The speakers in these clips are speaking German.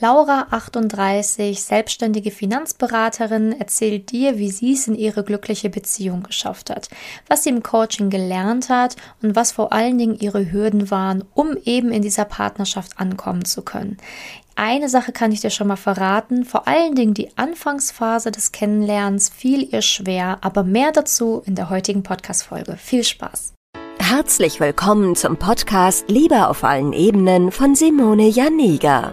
Laura, 38, selbstständige Finanzberaterin, erzählt dir, wie sie es in ihre glückliche Beziehung geschafft hat, was sie im Coaching gelernt hat und was vor allen Dingen ihre Hürden waren, um eben in dieser Partnerschaft ankommen zu können. Eine Sache kann ich dir schon mal verraten, vor allen Dingen die Anfangsphase des Kennenlernens fiel ihr schwer, aber mehr dazu in der heutigen Podcast-Folge. Viel Spaß! Herzlich willkommen zum Podcast Liebe auf allen Ebenen von Simone Janiga.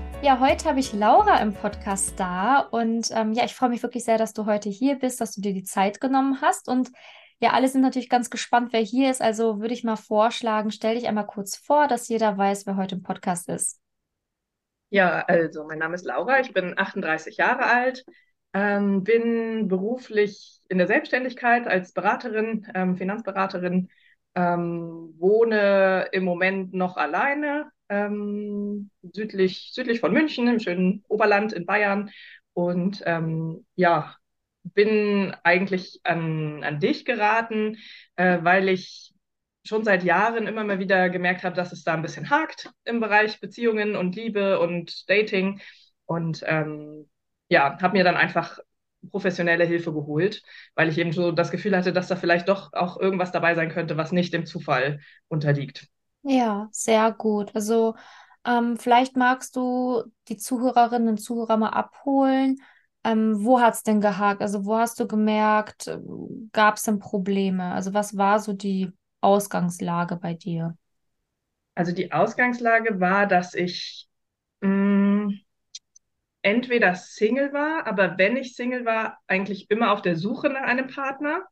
Ja, heute habe ich Laura im Podcast da und ähm, ja, ich freue mich wirklich sehr, dass du heute hier bist, dass du dir die Zeit genommen hast und ja, alle sind natürlich ganz gespannt, wer hier ist. Also würde ich mal vorschlagen, stell dich einmal kurz vor, dass jeder weiß, wer heute im Podcast ist. Ja, also mein Name ist Laura, ich bin 38 Jahre alt, ähm, bin beruflich in der Selbstständigkeit als Beraterin, ähm, Finanzberaterin, ähm, wohne im Moment noch alleine, ähm, südlich, südlich von München, im schönen Oberland in Bayern. Und ähm, ja, bin eigentlich an, an dich geraten, äh, weil ich schon seit Jahren immer mal wieder gemerkt habe, dass es da ein bisschen hakt im Bereich Beziehungen und Liebe und Dating. Und ähm, ja, habe mir dann einfach professionelle Hilfe geholt, weil ich eben so das Gefühl hatte, dass da vielleicht doch auch irgendwas dabei sein könnte, was nicht dem Zufall unterliegt. Ja, sehr gut. Also ähm, vielleicht magst du die Zuhörerinnen und Zuhörer mal abholen. Ähm, wo hat es denn gehakt? Also wo hast du gemerkt, äh, gab es denn Probleme? Also was war so die Ausgangslage bei dir? Also die Ausgangslage war, dass ich mh, mm, entweder Single war, aber wenn ich Single war, eigentlich immer auf der Suche nach einem Partner.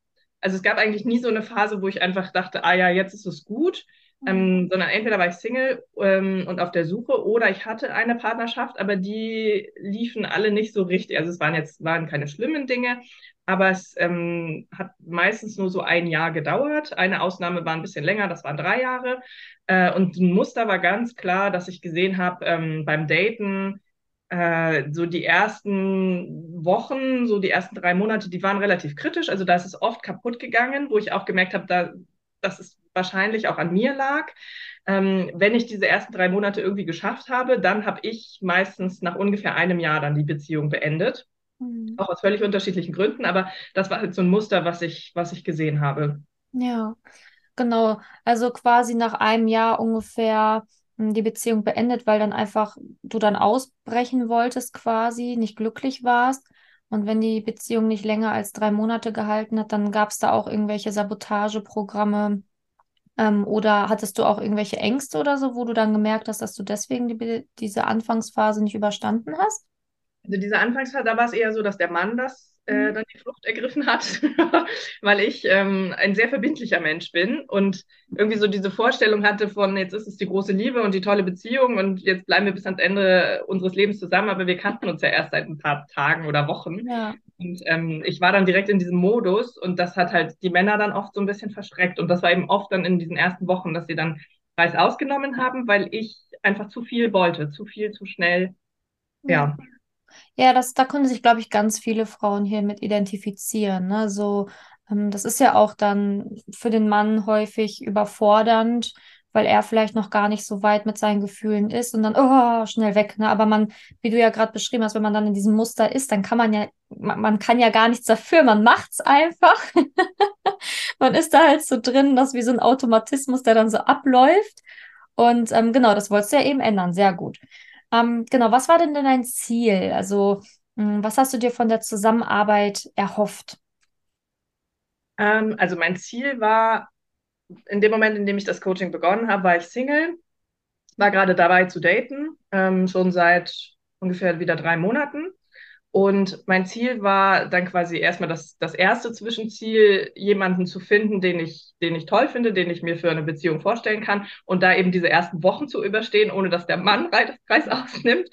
Also es gab eigentlich nie so eine Phase, wo ich einfach dachte, ah ja, jetzt ist es gut, ähm, mhm. sondern entweder war ich Single ähm, und auf der Suche oder ich hatte eine Partnerschaft, aber die liefen alle nicht so richtig. Also es waren jetzt waren keine schlimmen Dinge, aber es ähm, hat meistens nur so ein Jahr gedauert. Eine Ausnahme war ein bisschen länger, das waren drei Jahre. Äh, und ein Muster war ganz klar, dass ich gesehen habe ähm, beim Daten, äh, so die ersten Wochen, so die ersten drei Monate, die waren relativ kritisch. Also da ist es oft kaputt gegangen, wo ich auch gemerkt habe, da, das ist wahrscheinlich auch an mir lag. Ähm, wenn ich diese ersten drei Monate irgendwie geschafft habe, dann habe ich meistens nach ungefähr einem Jahr dann die Beziehung beendet. Mhm. Auch aus völlig unterschiedlichen Gründen, aber das war halt so ein Muster, was ich, was ich gesehen habe. Ja, genau. Also quasi nach einem Jahr ungefähr die Beziehung beendet, weil dann einfach du dann ausbrechen wolltest quasi, nicht glücklich warst. Und wenn die Beziehung nicht länger als drei Monate gehalten hat, dann gab es da auch irgendwelche Sabotageprogramme, ähm, oder hattest du auch irgendwelche Ängste oder so, wo du dann gemerkt hast, dass du deswegen die, diese Anfangsphase nicht überstanden hast? Also diese Anfangsphase, da war es eher so, dass der Mann das äh, mhm. dann die Flucht ergriffen hat, weil ich ähm, ein sehr verbindlicher Mensch bin und irgendwie so diese Vorstellung hatte von, jetzt ist es die große Liebe und die tolle Beziehung und jetzt bleiben wir bis ans Ende unseres Lebens zusammen, aber wir kannten uns ja erst seit ein paar Tagen oder Wochen. Ja. Und ähm, ich war dann direkt in diesem Modus und das hat halt die Männer dann oft so ein bisschen verschreckt. Und das war eben oft dann in diesen ersten Wochen, dass sie dann Preis ausgenommen haben, weil ich einfach zu viel wollte, zu viel, zu schnell. Ja. ja. Ja, das, da können sich, glaube ich, ganz viele Frauen hier mit identifizieren. Ne? So, ähm, das ist ja auch dann für den Mann häufig überfordernd, weil er vielleicht noch gar nicht so weit mit seinen Gefühlen ist und dann, oh, schnell weg. Ne? Aber man, wie du ja gerade beschrieben hast, wenn man dann in diesem Muster ist, dann kann man ja, man, man kann ja gar nichts dafür, man macht's einfach. man ist da halt so drin, das ist wie so ein Automatismus, der dann so abläuft. Und ähm, genau, das wolltest du ja eben ändern. Sehr gut. Ähm, genau, was war denn denn dein Ziel? Also, mh, hm, was hast du dir von der Zusammenarbeit erhofft? Ähm, also mein Ziel war, in dem Moment, in dem ich das Coaching begonnen habe, war ich Single, war gerade dabei zu daten, ähm, schon seit ungefähr wieder drei Monaten. Und mein Ziel war dann quasi erstmal das, das erste Zwischenziel, jemanden zu finden, den ich, den ich toll finde, den ich mir für eine Beziehung vorstellen kann und da eben diese ersten Wochen zu überstehen, ohne dass der Mann Preis ausnimmt.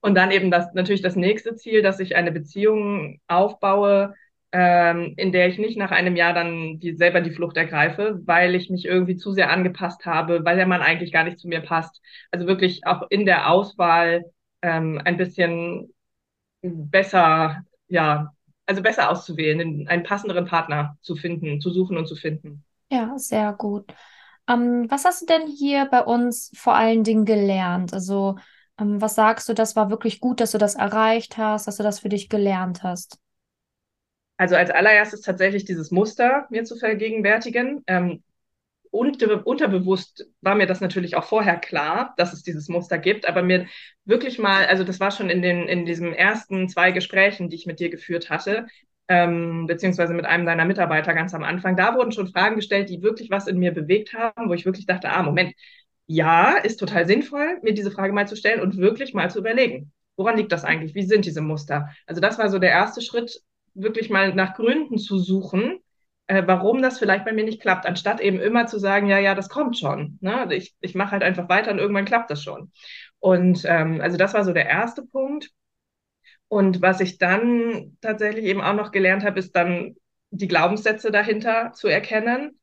Und dann eben das natürlich das nächste Ziel, dass ich eine Beziehung aufbaue, ähm, in der ich nicht nach einem Jahr dann die, selber die Flucht ergreife, weil ich mich irgendwie zu sehr angepasst habe, weil der Mann eigentlich gar nicht zu mir passt. Also wirklich auch in der Auswahl ähm, ein bisschen besser, ja, also besser auszuwählen, einen passenderen Partner zu finden, zu suchen und zu finden. Ja, sehr gut. Ähm, was hast du denn hier bei uns vor allen Dingen gelernt? Also, ähm, was sagst du, das war wirklich gut, dass du das erreicht hast, dass du das für dich gelernt hast? Also als allererstes tatsächlich dieses Muster mir zu vergegenwärtigen. Ähm, und unterbewusst war mir das natürlich auch vorher klar, dass es dieses Muster gibt, aber mir wirklich mal, also das war schon in den in diesen ersten zwei Gesprächen, die ich mit dir geführt hatte, ähm, beziehungsweise mit einem deiner Mitarbeiter ganz am Anfang, da wurden schon Fragen gestellt, die wirklich was in mir bewegt haben, wo ich wirklich dachte, ah, Moment, ja, ist total sinnvoll, mir diese Frage mal zu stellen und wirklich mal zu überlegen, woran liegt das eigentlich? Wie sind diese Muster? Also das war so der erste Schritt, wirklich mal nach Gründen zu suchen, äh, warum das vielleicht bei mir nicht klappt, anstatt eben immer zu sagen, ja, ja, das kommt schon. Ne? Also ich, ich mache halt einfach weiter und irgendwann klappt das schon. Und ähm, also das war so der erste Punkt. Und was ich dann tatsächlich eben auch noch gelernt habe, ist dann die Glaubenssätze dahinter zu erkennen,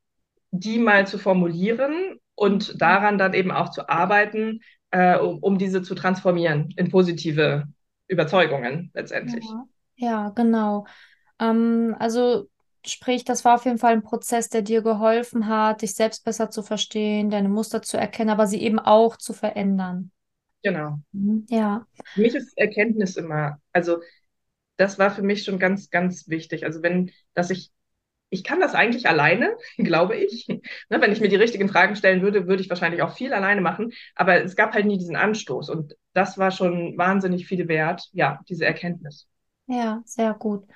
die mal zu formulieren und daran dann eben auch zu arbeiten, äh, um, um diese zu transformieren in positive Überzeugungen letztendlich. Ja. Ja, genau. Ähm, also sprich, das war auf jeden Fall ein Prozess, der dir geholfen hat, dich selbst besser zu verstehen, deine Muster zu erkennen, aber sie eben auch zu verändern. Genau. Mhm, Ja, Für mich ist Erkenntnis immer, also das war für mich schon ganz, ganz wichtig. Also wenn, dass ich, ich kann das eigentlich alleine, glaube ich. Ne, wenn ich mir die richtigen Fragen stellen würde, würde ich wahrscheinlich auch viel alleine machen. Aber es gab halt nie diesen Anstoß. Und das war schon wahnsinnig viel wert, ja, diese Erkenntnis. ja, sehr gut.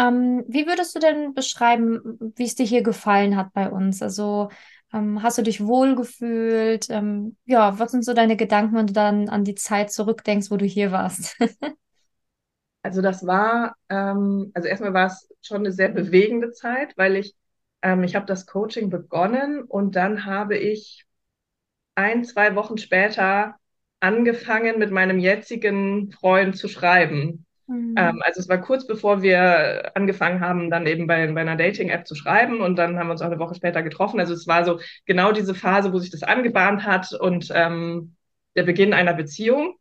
Ähm, wie würdest du denn beschreiben, wie es dir hier gefallen hat bei uns? Also, ähm, hast du dich wohlgefühlt? Ähm, ja, was sind so deine Gedanken, wenn du dann an die Zeit zurückdenkst, wo du hier warst? Also das war, ähm, also erstmal war es schon eine sehr bewegende Zeit, weil ich, ähm, ich habe das Coaching begonnen und dann habe ich ein, zwei Wochen später angefangen, mit meinem jetzigen Freund zu schreiben. Mhm. Ähm, also es war kurz bevor wir angefangen haben, dann eben bei, bei einer Dating-App zu schreiben und dann haben wir uns auch eine Woche später getroffen. Also es war so genau diese Phase, wo sich das angebahnt hat und ähm, der Beginn einer Beziehung.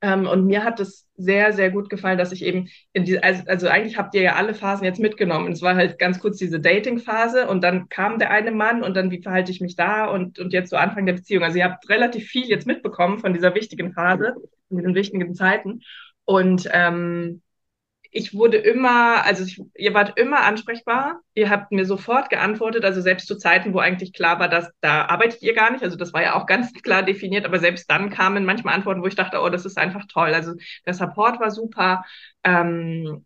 Ähm, und mir hat es sehr, sehr gut gefallen, dass ich eben in die, also, also eigentlich habt ihr ja alle Phasen jetzt mitgenommen. Es war halt ganz kurz diese Dating-Phase und dann kam der eine Mann und dann wie verhalte ich mich da und, und jetzt so Anfang der Beziehung. Also ihr habt relativ viel jetzt mitbekommen von dieser wichtigen Phase, von diesen wichtigen Zeiten. Und ähm, ich wurde immer, also ich, ihr wart immer ansprechbar. Ihr habt mir sofort geantwortet, also selbst zu Zeiten, wo eigentlich klar war, dass da arbeitet ihr gar nicht. Also das war ja auch ganz klar definiert, aber selbst dann kamen manchmal Antworten, wo ich dachte, oh, das ist einfach toll. Also der Support war super. Ähm,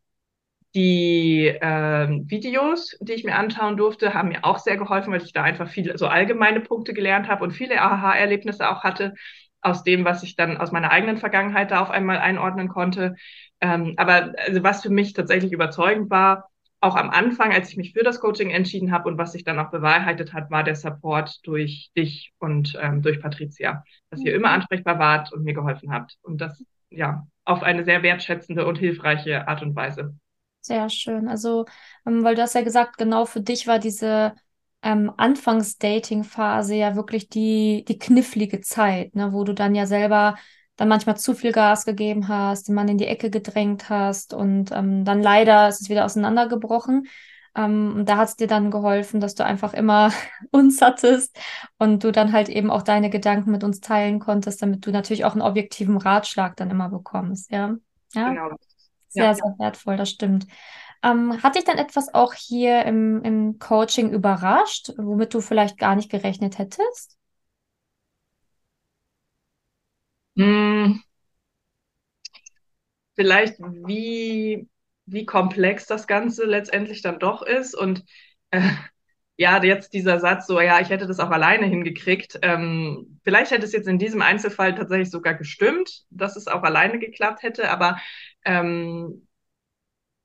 die äh, Videos, die ich mir anschauen durfte, haben mir auch sehr geholfen, weil ich da einfach viele so allgemeine Punkte gelernt habe und viele Aha-Erlebnisse auch hatte aus dem, was ich dann aus meiner eigenen Vergangenheit da auf einmal einordnen konnte. Ähm, aber also was für mich tatsächlich überzeugend war, auch am Anfang, als ich mich für das Coaching entschieden habe und was sich dann auch bewahrheitet hat, war der Support durch dich und ähm, durch Patricia, dass ihr immer ansprechbar wart und mir geholfen habt. Und das ja auf eine sehr wertschätzende und hilfreiche Art und Weise. Sehr schön. Also, ähm, weil du hast ja gesagt, genau für dich war diese ähm, Anfangs-Dating-Phase ja wirklich die, die knifflige Zeit, ne, wo du dann ja selber dann manchmal zu viel Gas gegeben hast, den Mann in die Ecke gedrängt hast und ähm, dann leider ist es wieder auseinandergebrochen. Ähm, und da hat es dir dann geholfen, dass du einfach immer uns hattest und du dann halt eben auch deine Gedanken mit uns teilen konntest, damit du natürlich auch einen objektiven Ratschlag dann immer bekommst, ja. Ja, Genau. sehr, Ja. sehr wertvoll, das stimmt. Ähm, hat dich dann etwas auch hier im, im Coaching überrascht, womit du vielleicht gar nicht gerechnet hättest? Hm, vielleicht wie, wie komplex das Ganze letztendlich dann doch ist. Und äh, ja, jetzt dieser Satz so, ja, ich hätte das auch alleine hingekriegt. Ähm, vielleicht hätte es jetzt in diesem Einzelfall tatsächlich sogar gestimmt, dass es auch alleine geklappt hätte, aber ähm,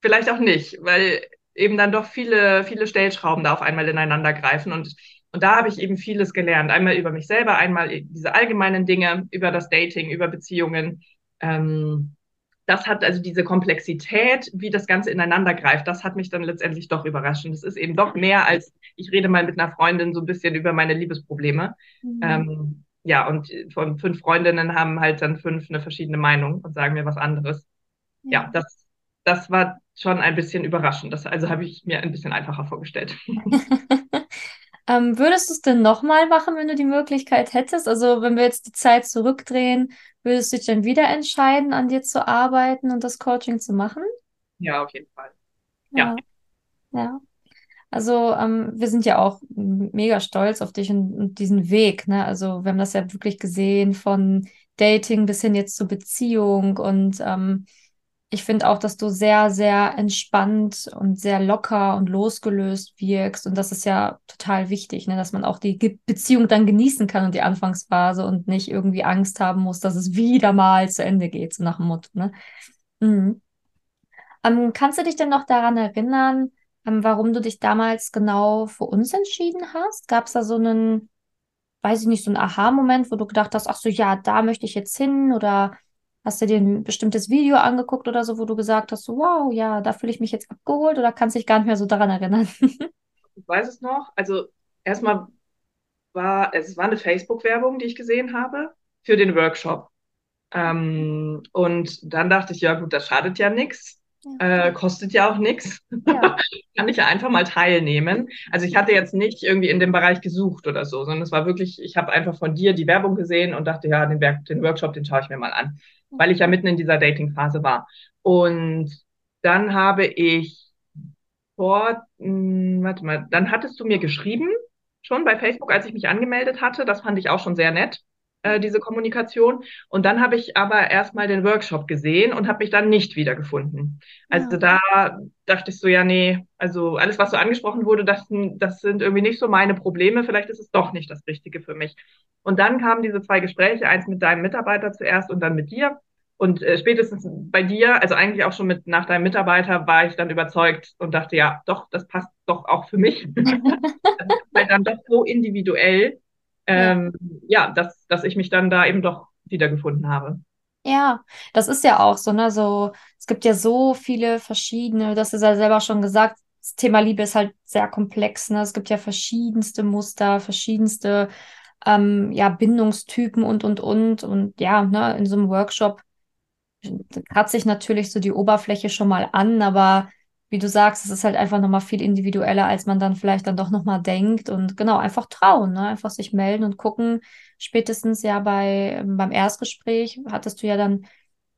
vielleicht auch nicht, weil eben dann doch viele, viele Stellschrauben da auf einmal ineinander greifen. Und, und da habe ich eben vieles gelernt. Einmal über mich selber, einmal diese allgemeinen Dinge, über das Dating, über Beziehungen ähm, das hat also diese Komplexität, wie das Ganze ineinander greift, das hat mich dann letztendlich doch überrascht. Und es ist eben doch mehr als, ich rede mal mit einer Freundin so ein bisschen über meine Liebesprobleme. Mhm. Ähm, ja, und von fünf Freundinnen haben halt dann fünf eine verschiedene Meinung und sagen mir was anderes. Ja, ja das, das war schon ein bisschen überraschend. Das, also habe ich mir ein bisschen einfacher vorgestellt. ähm, würdest du es denn nochmal machen, wenn du die Möglichkeit hättest? Also wenn wir jetzt die Zeit zurückdrehen, Würdest du dich dann wieder entscheiden, an dir zu arbeiten und das Coaching zu machen? Ja, auf jeden Fall. Ja. Ja. ja. Also ähm, wir sind ja auch mega stolz auf dich und, und, diesen Weg. Ne? Also wir haben das ja wirklich gesehen von Dating bis hin jetzt zur Beziehung und ähm, ich finde auch, dass du sehr, sehr entspannt und sehr locker und losgelöst wirkst. Und das ist ja total wichtig, ne? dass man auch die Ge Beziehung dann genießen kann und die Anfangsphase und nicht irgendwie Angst haben muss, dass es wieder mal zu Ende geht, so nach dem Motto. Ne? Mhm. Ähm, kannst du dich denn noch daran erinnern, ähm, warum du dich damals genau für uns entschieden hast? Gab es da so einen, weiß ich nicht, so einen Aha-Moment, wo du gedacht hast, ach so, ja, da möchte ich jetzt hin oder Hast du dir ein bestimmtes Video angeguckt oder so, wo du gesagt hast, so, wow, ja, da fühle ich mich jetzt abgeholt oder kannst dich gar nicht mehr so daran erinnern? ich weiß es noch. Also erstmal war, es war eine Facebook-Werbung, die ich gesehen habe für den Workshop. Ähm, und dann dachte ich, ja gut, das schadet ja nichts. Ja. Äh, kostet ja auch nichts. Ja. Kann ich ja einfach mal teilnehmen. Also ich hatte jetzt nicht irgendwie in dem Bereich gesucht oder so, sondern es war wirklich, ich habe einfach von dir die Werbung gesehen und dachte, ja, den, den Workshop, den schaue ich mir mal an weil ich ja mitten in dieser Dating-Phase war. Und dann habe ich vor, mh, hm, warte mal, dann hattest du mir geschrieben, schon bei Facebook, als ich mich angemeldet hatte. Das fand ich auch schon sehr nett, äh, diese Kommunikation. Und dann habe ich aber erstmal den Workshop gesehen und habe mich dann nicht wiedergefunden. Also ja. da dachte ich so, ja, nee, also alles, was so angesprochen wurde, das, das sind irgendwie nicht so meine Probleme. Vielleicht ist es doch nicht das Richtige für mich. Und dann kamen diese zwei Gespräche, eins mit deinem Mitarbeiter zuerst und dann mit dir. Und äh, spätestens bei dir, also eigentlich auch schon mit nach deinem Mitarbeiter, war ich dann überzeugt und dachte, ja, doch, das passt doch auch für mich. halt dann doch so individuell, ähm, ja, ja dass, dass ich mich dann da eben doch wiedergefunden habe. Ja, das ist ja auch so, ne? So, es gibt ja so viele verschiedene, das ist ja selber schon gesagt, das Thema Liebe ist halt sehr komplex, ne? Es gibt ja verschiedenste Muster, verschiedenste ähm, ja, Bindungstypen und und und. Und ja, ne, in so einem Workshop hat sich natürlich so die Oberfläche schon mal an, aber wie du sagst, es ist halt einfach nochmal viel individueller, als man dann vielleicht dann doch nochmal denkt. Und genau, einfach trauen, ne? Einfach sich melden und gucken. Spätestens ja bei beim Erstgespräch hattest du ja dann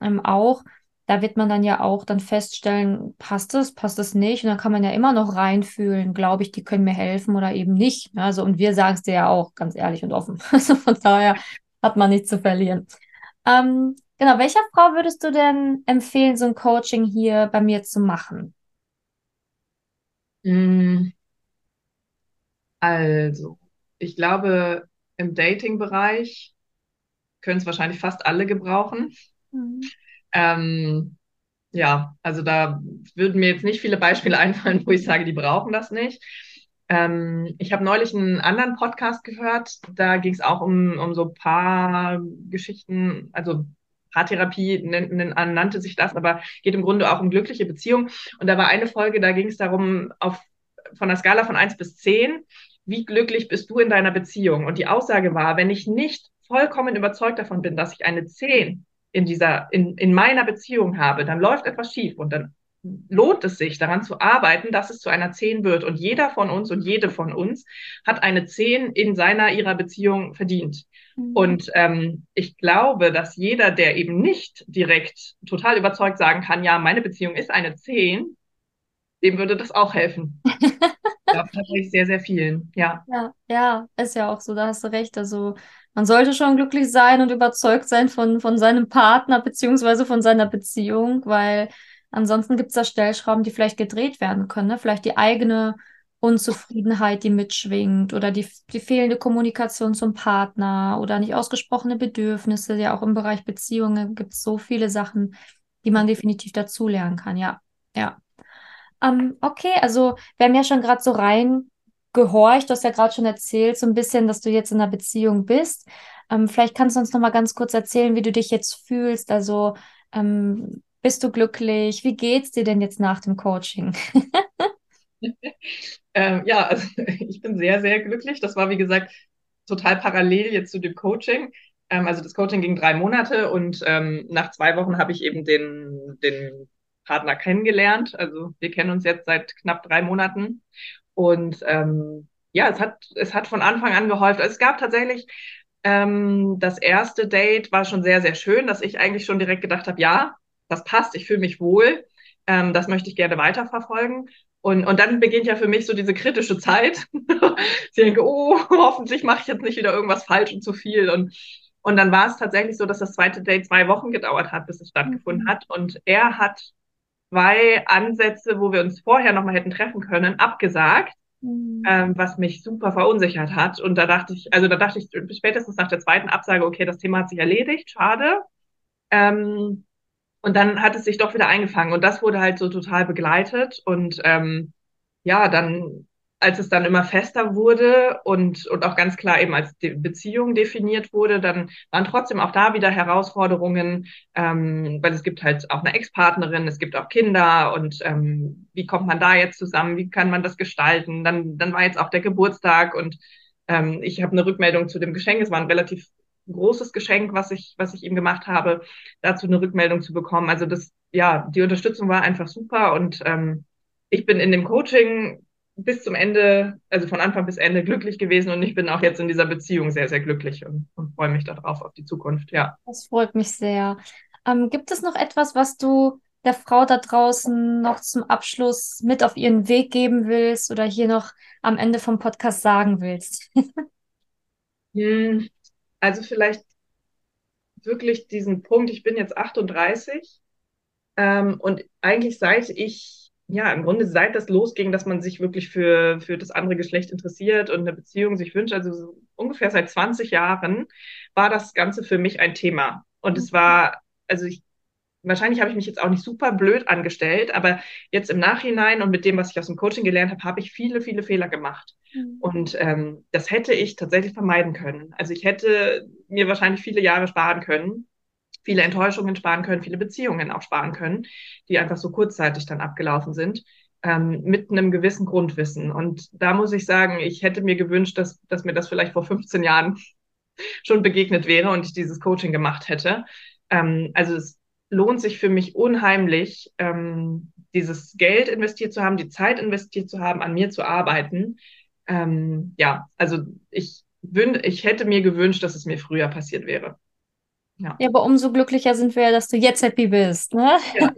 ähm, auch, da wird man dann ja auch dann feststellen, passt es, passt es nicht. Und dann kann man ja immer noch reinfühlen, glaube ich, die können mir helfen oder eben nicht. Also, und wir sagen es dir ja auch ganz ehrlich und offen. Also von daher hat man nichts zu verlieren. Ähm, Genau, welcher Frau würdest du denn empfehlen, so ein Coaching hier bei mir zu machen? Mm, also, ich glaube, im Dating-Bereich können es wahrscheinlich fast alle gebrauchen. Mhm. Ähm, ja, also da würden mir jetzt nicht viele Beispiele einfallen, wo ich sage, die brauchen das nicht. Ähm, ich habe neulich einen anderen Podcast gehört, da ging es auch um, um so paar Geschichten, also Paartherapie nannte sich das, aber geht im Grunde auch um glückliche Beziehungen. Und da war eine Folge, da ging es darum, auf, von der Skala von eins bis zehn, wie glücklich bist du in deiner Beziehung? Und die Aussage war, wenn ich nicht vollkommen überzeugt davon bin, dass ich eine zehn in dieser, in, in meiner Beziehung habe, dann läuft etwas schief und dann lohnt es sich, daran zu arbeiten, dass es zu einer 10 wird. Und jeder von uns und jede von uns hat eine 10 in seiner, ihrer Beziehung verdient. Mhm. Und ähm, ich glaube, dass jeder, der eben nicht direkt total überzeugt sagen kann, ja, meine Beziehung ist eine 10, dem würde das auch helfen. ich glaube tatsächlich sehr, sehr vielen, ja. Ja, ja, ist ja auch so, da hast du recht. Also man sollte schon glücklich sein und überzeugt sein von, von seinem Partner beziehungsweise von seiner Beziehung, weil Ansonsten gibt es da Stellschrauben, die vielleicht gedreht werden können. Ne? Vielleicht die eigene Unzufriedenheit, die mitschwingt oder die, die fehlende Kommunikation zum Partner oder nicht ausgesprochene Bedürfnisse. Ja, auch im Bereich Beziehungen gibt es so viele Sachen, die man definitiv dazulernen kann. Ja, ja. Ähm, okay, also wir haben ja schon gerade so rein gehorcht. Du hast ja gerade schon erzählt, so ein bisschen, dass du jetzt in einer Beziehung bist. Ähm, vielleicht kannst du uns noch mal ganz kurz erzählen, wie du dich jetzt fühlst. Also ähm, bist du glücklich? Wie geht's dir denn jetzt nach dem Coaching? ähm, ja, also ich bin sehr, sehr glücklich. Das war, wie gesagt, total parallel jetzt zu dem Coaching. Ähm, also das Coaching ging drei Monate und ähm, nach zwei Wochen habe ich eben den, den Partner kennengelernt. Also wir kennen uns jetzt seit knapp drei Monaten. Und ähm, ja, es hat, es hat von Anfang an geholfen. Also es gab tatsächlich ähm, das erste Date war schon sehr, sehr schön, dass ich eigentlich schon direkt gedacht habe, ja, das passt, ich fühle mich wohl, ähm, das möchte ich gerne weiterverfolgen. Und, und dann beginnt ja für mich so diese kritische Zeit. ich denke, oh, hoffentlich mache ich jetzt nicht wieder irgendwas falsch und zu viel. Und, und dann war es tatsächlich so, dass das zweite Date zwei Wochen gedauert hat, bis es stattgefunden mhm. hat. Und er hat zwei Ansätze, wo wir uns vorher nochmal hätten treffen können, abgesagt. Mhm. Ähm, was mich super verunsichert hat. Und da dachte ich, also da dachte ich spätestens nach der zweiten Absage, okay, das Thema hat sich erledigt, schade. Ähm, und dann hat es sich doch wieder eingefangen und das wurde halt so total begleitet und ähm, ja, dann als es dann immer fester wurde und, und auch ganz klar eben als De Beziehung definiert wurde, dann waren trotzdem auch da wieder Herausforderungen, ähm, weil es gibt halt auch eine Ex-Partnerin, es gibt auch Kinder und ähm, wie kommt man da jetzt zusammen, wie kann man das gestalten? Dann, dann war jetzt auch der Geburtstag und ähm, ich habe eine Rückmeldung zu dem Geschenk, es war ein relativ großes Geschenk, was ich, was ich ihm gemacht habe, dazu eine Rückmeldung zu bekommen. Also das, ja, die Unterstützung war einfach super und ähm, ich bin in dem Coaching bis zum Ende, also von Anfang bis Ende glücklich gewesen und ich bin auch jetzt in dieser Beziehung sehr, sehr glücklich und, und freue mich darauf, auf die Zukunft, ja. Das freut mich sehr. Ähm, gibt es noch etwas, was du der Frau da draußen noch zum Abschluss mit auf ihren Weg geben willst oder hier noch am Ende vom Podcast sagen willst? hm, also vielleicht wirklich diesen Punkt, ich bin jetzt 38 ähm, und eigentlich seit ich, ja, im Grunde seit das losging, dass man sich wirklich für, für das andere Geschlecht interessiert und eine Beziehung sich wünscht, also so ungefähr seit 20 Jahren, war das Ganze für mich ein Thema. Und es war, also ich wahrscheinlich habe ich mich jetzt auch nicht super blöd angestellt, aber jetzt im Nachhinein und mit dem, was ich aus dem Coaching gelernt habe, habe ich viele, viele Fehler gemacht. Mhm. Und ähm, das hätte ich tatsächlich vermeiden können. Also ich hätte mir wahrscheinlich viele Jahre sparen können, viele Enttäuschungen sparen können, viele Beziehungen auch sparen können, die einfach so kurzzeitig dann abgelaufen sind. Ähm, mit einem gewissen Grundwissen. Und da muss ich sagen, ich hätte mir gewünscht, dass, dass mir das vielleicht vor 15 Jahren schon begegnet wäre und ich dieses Coaching gemacht hätte. Ähm, also es lohnt sich für mich unheimlich, ähm, dieses Geld investiert zu haben, die Zeit investiert zu haben, an mir zu arbeiten. Ähm, ja, also ich, ich hätte mir gewünscht, dass es mir früher passiert wäre. Ja. ja, aber umso glücklicher sind wir, dass du jetzt happy bist. Ne? Ja,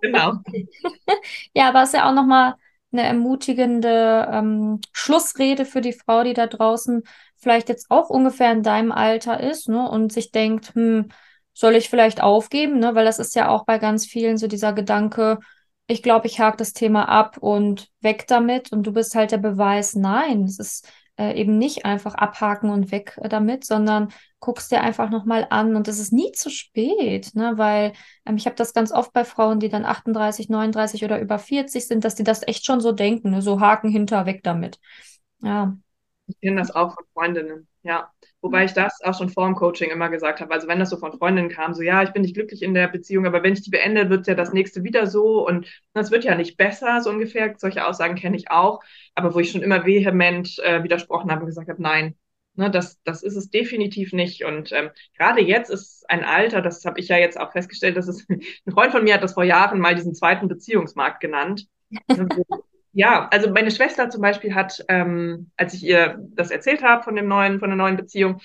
genau. ja, aber es ist ja auch nochmal eine ermutigende ähm, Schlussrede für die Frau, die da draußen vielleicht jetzt auch ungefähr in deinem Alter ist ne, und sich denkt, hm, soll ich vielleicht aufgeben, ne? Weil das ist ja auch bei ganz vielen so dieser Gedanke, ich glaube, ich hake das Thema ab und weg damit und du bist halt der Beweis, nein, es ist äh, eben nicht einfach abhaken und weg äh, damit, sondern guckst dir einfach nochmal an und es ist nie zu spät, ne? Weil ähm, ich habe das ganz oft bei Frauen, die dann 38, 39 oder über 40 sind, dass die das echt schon so denken, ne? so Haken hinter, weg damit. Ja. Ich kenne das auch von Freundinnen, ja. Wobei ich das auch schon vor dem Coaching immer gesagt habe. Also wenn das so von Freundinnen kam, so ja, ich bin nicht glücklich in der Beziehung, aber wenn ich die beende, wird ja das nächste wieder so und das wird ja nicht besser, so ungefähr. Solche Aussagen kenne ich auch, aber wo ich schon immer vehement äh, widersprochen habe und gesagt habe, nein, ne, das, das ist es definitiv nicht. Und ähm, gerade jetzt ist ein Alter, das habe ich ja jetzt auch festgestellt, dass es ein Freund von mir hat das vor Jahren mal diesen zweiten Beziehungsmarkt genannt. Ja, also meine Schwester zum Beispiel hat, ähm, als ich ihr das erzählt habe von dem neuen, von der neuen Beziehung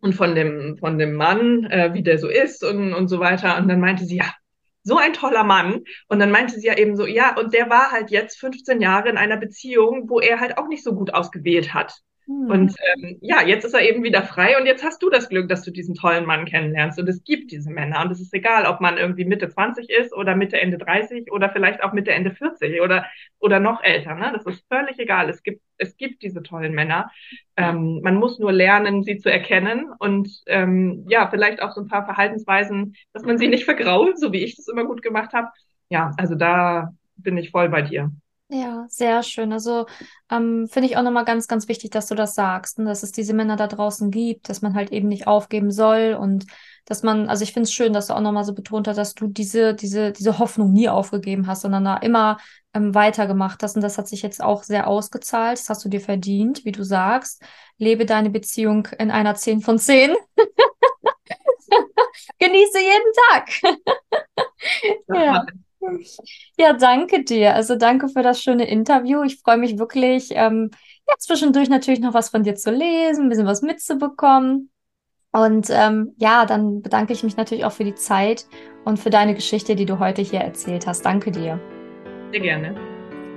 und von dem, von dem Mann, äh, wie der so ist und, und so weiter, und dann meinte sie, ja, so ein toller Mann. Und dann meinte sie ja eben so, ja, und der war halt jetzt 15 Jahre in einer Beziehung, wo er halt auch nicht so gut ausgewählt hat. Mhm. Und ähm, ja, jetzt ist er eben wieder frei und jetzt hast du das Glück, dass du diesen tollen Mann kennenlernst. Und es gibt diese Männer. Und es ist egal, ob man irgendwie Mitte 20 ist oder Mitte, Ende 30 oder vielleicht auch Mitte, Ende 40 oder, oder noch älter. Ne? Das ist völlig egal. Es gibt, es gibt diese tollen Männer. Ähm, man muss nur lernen, sie zu erkennen und ähm, ja, vielleicht auch so ein paar Verhaltensweisen, dass man sie nicht vergrault, so wie ich das immer gut gemacht habe. Ja, also da bin ich voll bei dir. Ja, sehr schön. Also ähm, finde ich auch nochmal ganz, ganz wichtig, dass du das sagst, ne? dass es diese Männer da draußen gibt, dass man halt eben nicht aufgeben soll und dass man, also ich finde es schön, dass du auch nochmal so betont hast, dass du diese, diese, diese Hoffnung nie aufgegeben hast, sondern da immer ähm, weitergemacht hast. Und das hat sich jetzt auch sehr ausgezahlt. Das hast du dir verdient, wie du sagst. Lebe deine Beziehung in einer 10 von 10. Genieße jeden Tag. ja. Ja, danke dir. Also danke für das schöne Interview. Ich freue mich wirklich, ähm, ja, zwischendurch natürlich noch was von dir zu lesen, ein bisschen was mitzubekommen. Und ähm, ja, dann bedanke ich mich natürlich auch für die Zeit und für deine Geschichte, die du heute hier erzählt hast. Danke dir. Sehr gerne.